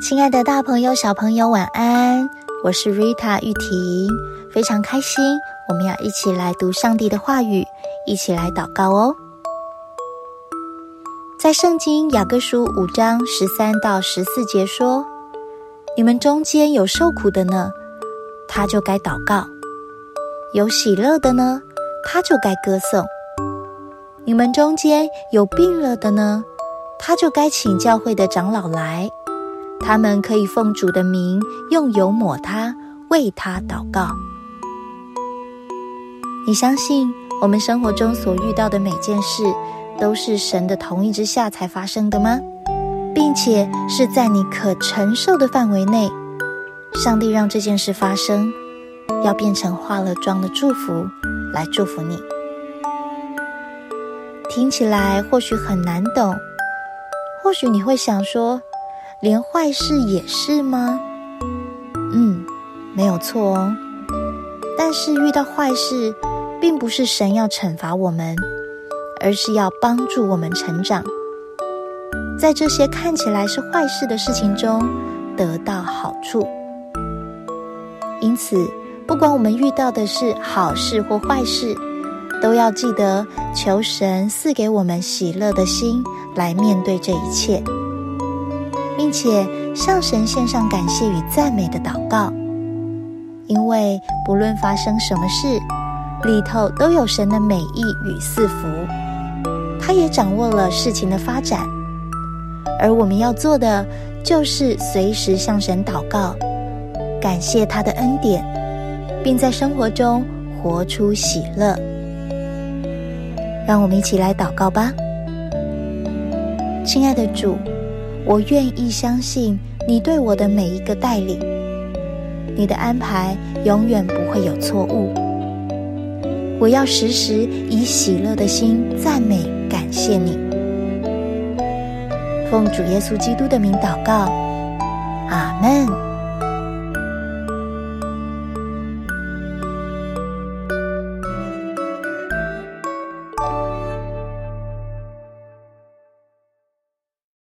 亲爱的大朋友、小朋友，晚安！我是 Rita 玉婷，非常开心，我们要一起来读上帝的话语，一起来祷告哦。在圣经雅各书五章十三到十四节说：“你们中间有受苦的呢，他就该祷告；有喜乐的呢，他就该歌颂。你们中间有病了的呢。”他就该请教会的长老来，他们可以奉主的名用油抹他，为他祷告。你相信我们生活中所遇到的每件事，都是神的同意之下才发生的吗？并且是在你可承受的范围内，上帝让这件事发生，要变成化了妆的祝福来祝福你。听起来或许很难懂。或许你会想说，连坏事也是吗？嗯，没有错哦。但是遇到坏事，并不是神要惩罚我们，而是要帮助我们成长，在这些看起来是坏事的事情中得到好处。因此，不管我们遇到的是好事或坏事，都要记得求神赐给我们喜乐的心。来面对这一切，并且向神献上感谢与赞美的祷告，因为不论发生什么事，里头都有神的美意与赐福，他也掌握了事情的发展，而我们要做的就是随时向神祷告，感谢他的恩典，并在生活中活出喜乐。让我们一起来祷告吧。亲爱的主，我愿意相信你对我的每一个带领，你的安排永远不会有错误。我要时时以喜乐的心赞美感谢你。奉主耶稣基督的名祷告，阿门。